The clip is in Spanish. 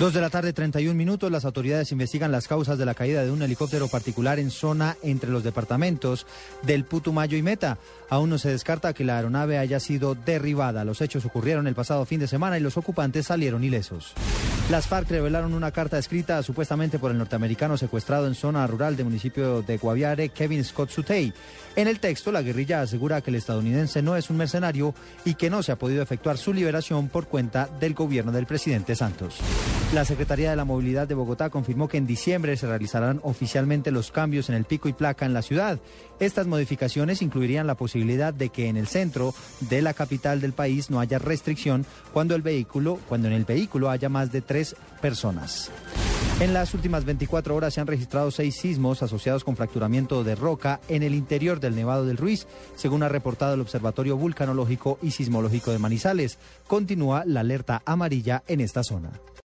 Dos de la tarde, 31 minutos. Las autoridades investigan las causas de la caída de un helicóptero particular en zona entre los departamentos del Putumayo y Meta. Aún no se descarta que la aeronave haya sido derribada. Los hechos ocurrieron el pasado fin de semana y los ocupantes salieron ilesos. Las FARC revelaron una carta escrita supuestamente por el norteamericano secuestrado en zona rural del municipio de Guaviare, Kevin Scott Sutey. En el texto, la guerrilla asegura que el estadounidense no es un mercenario y que no se ha podido efectuar su liberación por cuenta del gobierno del presidente Santos. La Secretaría de la Movilidad de Bogotá confirmó que en diciembre se realizarán oficialmente los cambios en el pico y placa en la ciudad. Estas modificaciones incluirían la posibilidad de que en el centro de la capital del país no haya restricción cuando el vehículo, cuando en el vehículo haya más de tres personas. En las últimas 24 horas se han registrado seis sismos asociados con fracturamiento de roca en el interior del Nevado del Ruiz, según ha reportado el Observatorio Vulcanológico y Sismológico de Manizales. Continúa la alerta amarilla en esta zona.